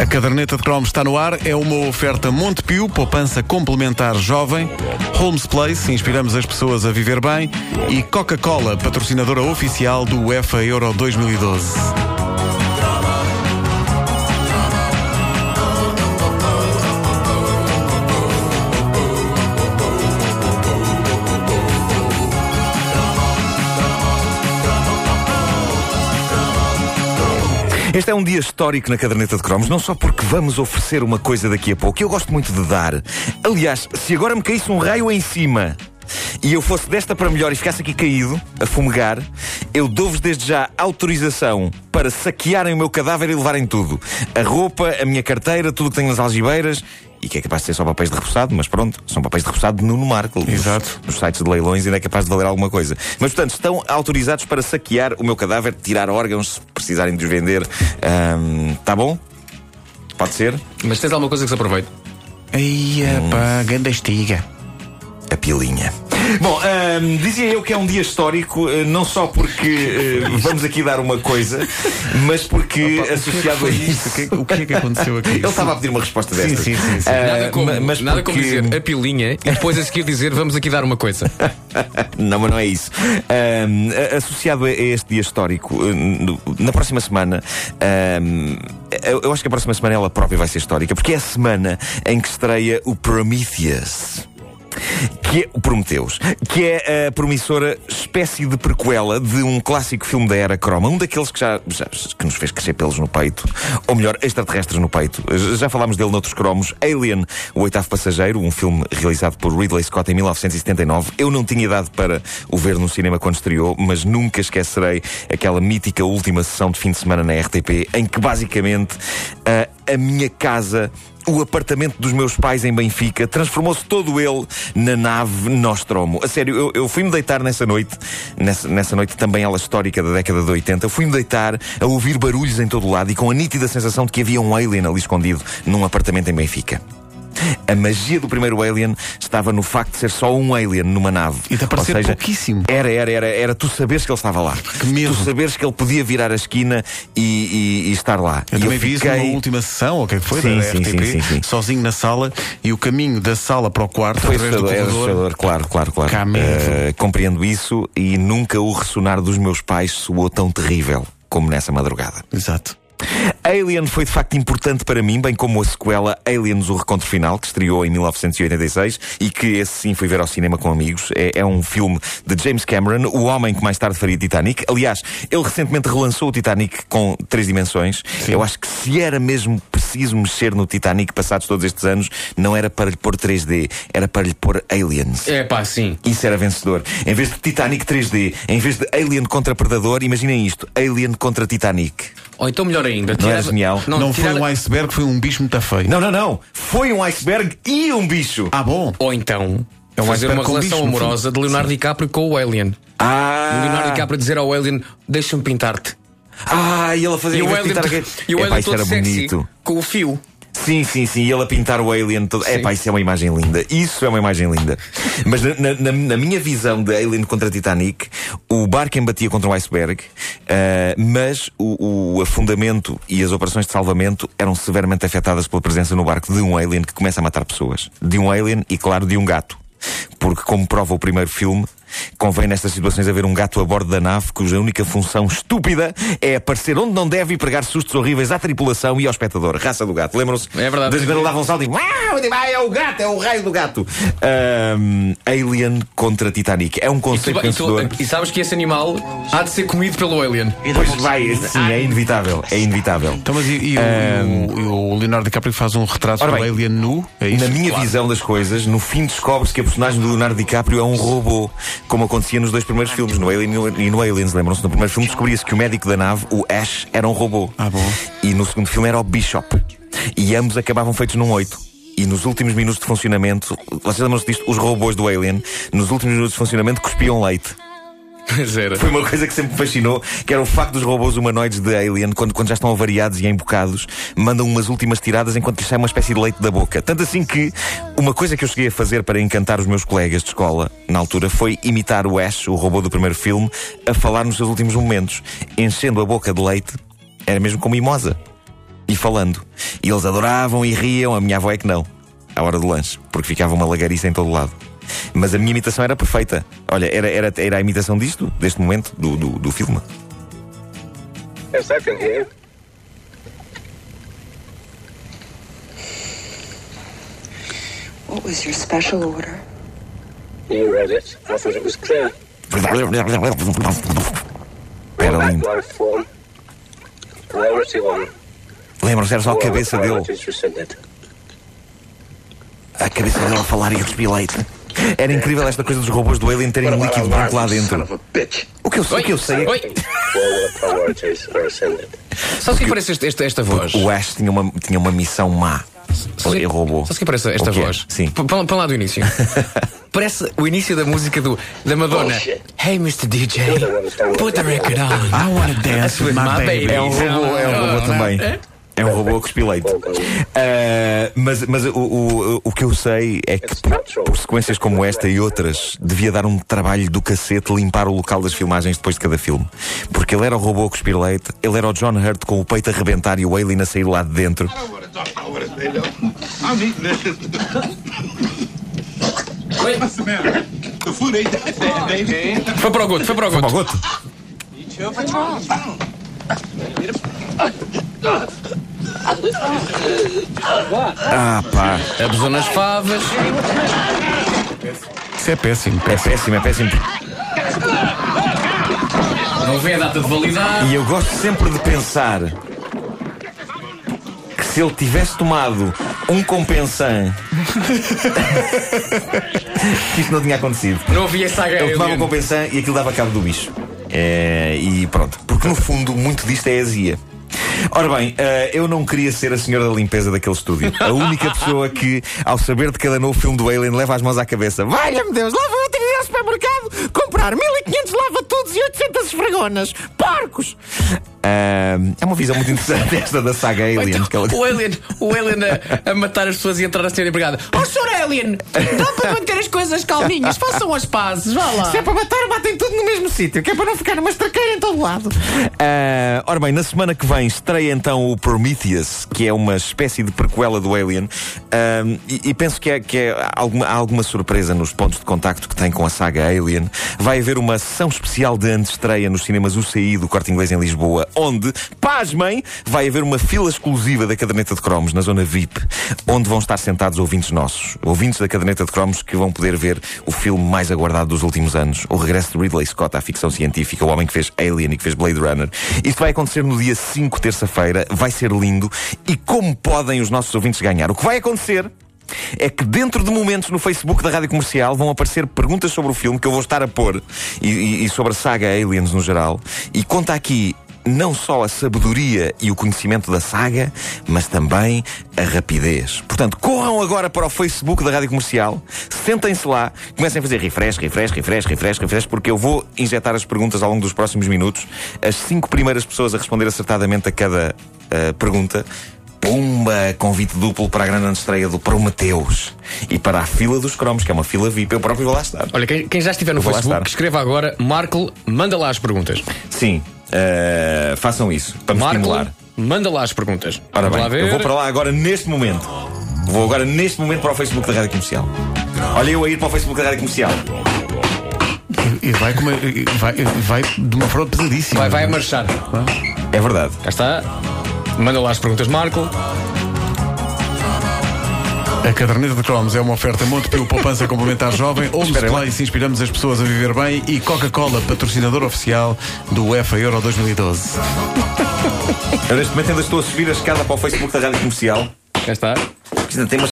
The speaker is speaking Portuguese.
A caderneta de cromos está no ar. É uma oferta Montepio, poupança complementar jovem. Holmes Place, inspiramos as pessoas a viver bem. E Coca-Cola, patrocinadora oficial do UEFA Euro 2012. Este é um dia histórico na caderneta de cromos, não só porque vamos oferecer uma coisa daqui a pouco, eu gosto muito de dar. Aliás, se agora me caísse um raio em cima e eu fosse desta para melhor e ficasse aqui caído, a fumegar, eu dou-vos desde já autorização para saquearem o meu cadáver e levarem tudo. A roupa, a minha carteira, tudo o que tenho nas algibeiras e que é capaz de ser só papéis de repousado, mas pronto, são papéis de repousado de Nuno Marco. Exato. Nos, sites de leilões ainda é capaz de valer alguma coisa. Mas, portanto, estão autorizados para saquear o meu cadáver, tirar órgãos, precisarem de os vender. Ahm, tá bom? Pode ser? Mas tens alguma coisa que se aproveite? Aí, pá, ganda estiga. A pilinha. Bom, ahm, dizia eu que é um dia histórico, eh, não só porque eh, vamos aqui dar uma coisa, mas porque associado a isto. O que, é que- o que é que aconteceu aqui? Ele estava a pedir uma resposta Sim, desta. sim, sim, sim. Nada como, mas nada como porque- dizer a pilinha e depois a seguir dizer vamos aqui dar uma coisa. Não, mas não é isso. A- associado a este dia histórico, eh, na próxima semana, eu eu acho que a próxima semana ela própria vai ser histórica, porque é a semana em que estreia o Prometheus. Que é o Prometheus, que é a promissora espécie de prequela de um clássico filme da era croma, um daqueles que já, já- que nos fez crescer pelos no peito, ou melhor, extraterrestres no peito. Já falámos dele noutros cromos. Alien, o oitavo passageiro, um filme realizado por Ridley Scott em 1979. Eu não tinha idade para o ver no cinema quando estreou, mas nunca esquecerei aquela mítica última sessão de fim de semana na RTP, em que basicamente a, a minha casa o apartamento dos meus pais em Benfica transformou-se todo ele na nave Nostromo. A sério, eu, eu fui-me deitar nessa noite, nessa, nessa noite também ela histórica da década de 80, fui-me deitar a ouvir barulhos em todo o lado e com a nítida sensação de que havia um alien ali escondido num apartamento em Benfica. A magia do primeiro Alien estava no facto de ser só um alien numa nave. E de aparecer Ou seja, pouquíssimo. Era, era, era, era tu saberes que ele estava lá. Que medo. Tu saberes que ele podia virar a esquina e, e- e estar lá. Eu e também vi isso numa última sessão, ou o que é que foi, Sim, da sim, RTP, sim, sim, sozinho na sala, e o caminho da sala para o quarto, Foi através do assustador, é corredor. claro, claro, claro. Eh, compreendo isso e nunca o ressonar dos meus pais soou tão terrível como nessa madrugada. Exato. Alien foi de facto importante para mim, bem como a sequela Aliens o Recontro Final, que estreou em 1986 e que esse sim fui ver ao cinema com amigos. É, é um filme de James Cameron, o homem que mais tarde faria Titanic. Aliás, ele recentemente relançou o Titanic com três dimensões. Eu acho que se era mesmo preciso mexer no Titanic passados todos estes anos, não era para lhe pôr 3D, era para lhe pôr Aliens. É pá, sim. Isso era vencedor. Em vez de Titanic 3D, em vez de Alien contra Predador, imaginem isto: Alien contra Titanic. Ou então melhor ainda. Não era genial? Não, tirar- foi um iceberg, foi um bicho muito feio. Não, não, não. Foi um iceberg e um bicho. Ah, bom. Ou então É um fazer uma relação bicho, amorosa de Leonardo DiCaprio com o Alien. Ah! O Leonardo DiCaprio dizer ao Alien: deixa-me pintar-te. Ah, e ele a fazer E o Alien, pintar e o Alien isso todo era sexy bonito. com o fio. Sim, sim, sim. E ele a pintar o Alien todo. Sim. Epá, isso é uma imagem linda. Isso é uma imagem linda. Mas na, na- na- minha visão de Alien contra Titanic, o barco embatia contra um iceberg, ah, mas o, o afundamento e as operações de salvamento eram severamente afetadas pela presença no barco de um alien que começa a matar pessoas. De um alien e, claro, de um gato. Porque, como prova o primeiro filme, convém nestas situações haver um gato a bordo da nave cuja única função estúpida é aparecer onde não deve e pregar sustos horríveis à tripulação e ao espectador. Raça do gato. Lembram-se? É verdade. Vezes dava um salto e. Ah, é o gato, é o raio do gato. Ahm, Alien contra Titanic. É um E, tu- conceito e tu- e sabes que esse animal há de ser comido pelo Alien. Pois vai, sim, é inevitável. É inevitável. Então, mas e, e o, e o- o Leonardo DiCaprio faz um retrato do Alien nu? É isso? Na minha visão das coisas, no fim descobre-se que a personagem do Leonardo DiCaprio é um robô, como acontecia nos dois primeiros filmes, no Alien e no- Aliens. Lembram-se? No primeiro filme descobria-se que o médico da nave, o Ash, era um robô. Ah, bom. E no segundo filme era o Bishop. E ambos acabavam feitos num 8. E nos últimos minutos de funcionamento, vocês lembram-se disto? Os robôs do Alien, nos últimos minutos de funcionamento, cuspiam leite. Era. Foi uma coisa que sempre me fascinou, que era o facto dos robôs humanoides de Alien, quando, quando já estão avariados e embocados, mandam umas últimas tiradas enquanto lhes sai uma espécie de leite da boca. Tanto assim que uma coisa que eu cheguei a fazer para encantar os meus colegas de escola, na altura, foi imitar o Ash, o robô do primeiro filme, a falar nos seus últimos momentos, enchendo a boca de leite, era mesmo como mimosa. e falando. E eles adoravam e riam, a minha avó é que não, à hora do lanche, porque ficava uma lagariça em todo lado. Mas a minha imitação era perfeita. Olha, era, era, era a imitação disto, deste momento, do, do, do filme. Yes, I can hear. What was your special order? You read it. I thought it was clear. Era lindo. Lembram-se, era só a cabeça dele. A cabeça dele a falar e a cuspir leite. Era incrível esta coisa dos robôs do Alien terem um líquido branco lá dentro. O que eu, o que eu sei é que. Sabes o que parece este- esta, esta voz? o Ash tinha uma, tinha uma missão má. Ele roubou. Sabes o que parece esta voz? Sim. P- Põe põe lá do início. parece o início da música do, da Madonna. Bullshit. Hey, Mr. DJ, put the record on. I wanna dance with my baby. É um robô, é um robô também. É um robô a cuspir leite. Ah, mas mas o, o, o que eu sei é que por, por sequências como esta e outras devia dar um trabalho do cacete limpar o local das filmagens depois de cada filme. Porque ele era o robô a cuspir leite, ele era o John Hurt com o peito a rebentar e o Alien a sair lá de dentro. I don't want to talk. I want to say no. I'm eating this. What's the matter? The food ain't that bad, baby. Foi para o goto, foi para o goto. Ah pá, Abusou nas favas. Isso é péssimo, é péssimo. é péssimo. Não vê a data de validade. E eu gosto sempre de pensar que se ele tivesse tomado um compensan, que isto não tinha acontecido. Não havia saga Ele tomava um compensan e aquilo dava cabo do bicho. É, e pronto, porque no fundo muito disto é azia. Ora bem, eh, eu não queria ser a senhora da limpeza daquele estúdio. A única pessoa que, ao saber de cada novo filme do Alien, leva as mãos à cabeça. Valha-me Deus, lá vou ter ao supermercado comprar 1500 lava-tudos e 800 esfregonas. Porcos! Ah, é uma visão muito interessante esta da saga Alien. que ela- O Alien, o Alien a, a matar as pessoas e entrar na senhora empregada. Oh. Alien, dá para manter as coisas calminhas, façam as pazes, vá lá. Se é para matar, batem tudo no mesmo sítio, que é para não ficar uma estraqueira em todo lado. Ah, ora bem, na semana que vem estreia então o Prometheus, que é uma espécie de prequela do Alien, Ah, e, e penso que, é, que é alguma, há alguma surpresa nos pontos de contacto que tem com a saga Alien. Vai haver uma sessão especial de antestreia nos cinemas UCI do Corte Inglês em Lisboa, onde, pasmem, vai haver uma fila exclusiva da caderneta de cromos na zona VIP, onde vão estar sentados ouvintes nossos, ouvintes da caderneta de cromos que vão poder ver o filme mais aguardado dos últimos anos, o regresso de Ridley Scott à ficção científica, o homem que fez Alien e que fez Blade Runner. Isto vai acontecer no dia 5, terça-feira, vai ser lindo e como podem os nossos ouvintes ganhar? O que vai acontecer é que dentro de momentos no Facebook da Rádio Comercial vão aparecer perguntas sobre o filme que eu vou estar a pôr e, e- e sobre a saga Aliens no geral. E conta aqui não só a sabedoria e o conhecimento da saga, mas também a rapidez. Portanto, corram agora para o Facebook da Rádio Comercial, sentem-se lá, comecem a fazer refresh, refresh, refresh, refresh, refresh, porque eu vou injetar as perguntas ao longo dos próximos minutos. As cinco primeiras pessoas a responder acertadamente a cada ah, pergunta Pumba! Convite duplo para a grande estreia do Prometeus. E para a fila dos cromos, que é uma fila VIP, eu próprio vou lá estar. Olha, quem, quem já estiver no Vou Facebook, escreva agora, Marco, manda lá as perguntas. Sim, eh, façam isso, para me Marco, estimular. manda lá as perguntas. Ora Vamos bem, eu vou para lá agora neste momento. Vou agora neste momento para o Facebook da Rádio Comercial. Olha eu a ir para o Facebook da Rádio Comercial. E, vai, com uma- e vai, vai de uma forma pesadíssima. Vai, vai a marchar. É verdade. Cá está. Manda lá as perguntas, Marco. A caderneta de cromos é uma oferta Montepio Poupança Complementar Jovem, Homes lá. Place Inspiramos as pessoas a viver bem e Coca-Cola, patrocinador oficial do UEFA Euro 2012. Eu neste momento ainda estou a subir a escada para o Facebook da Rádio Comercial. Cá está. Tem umas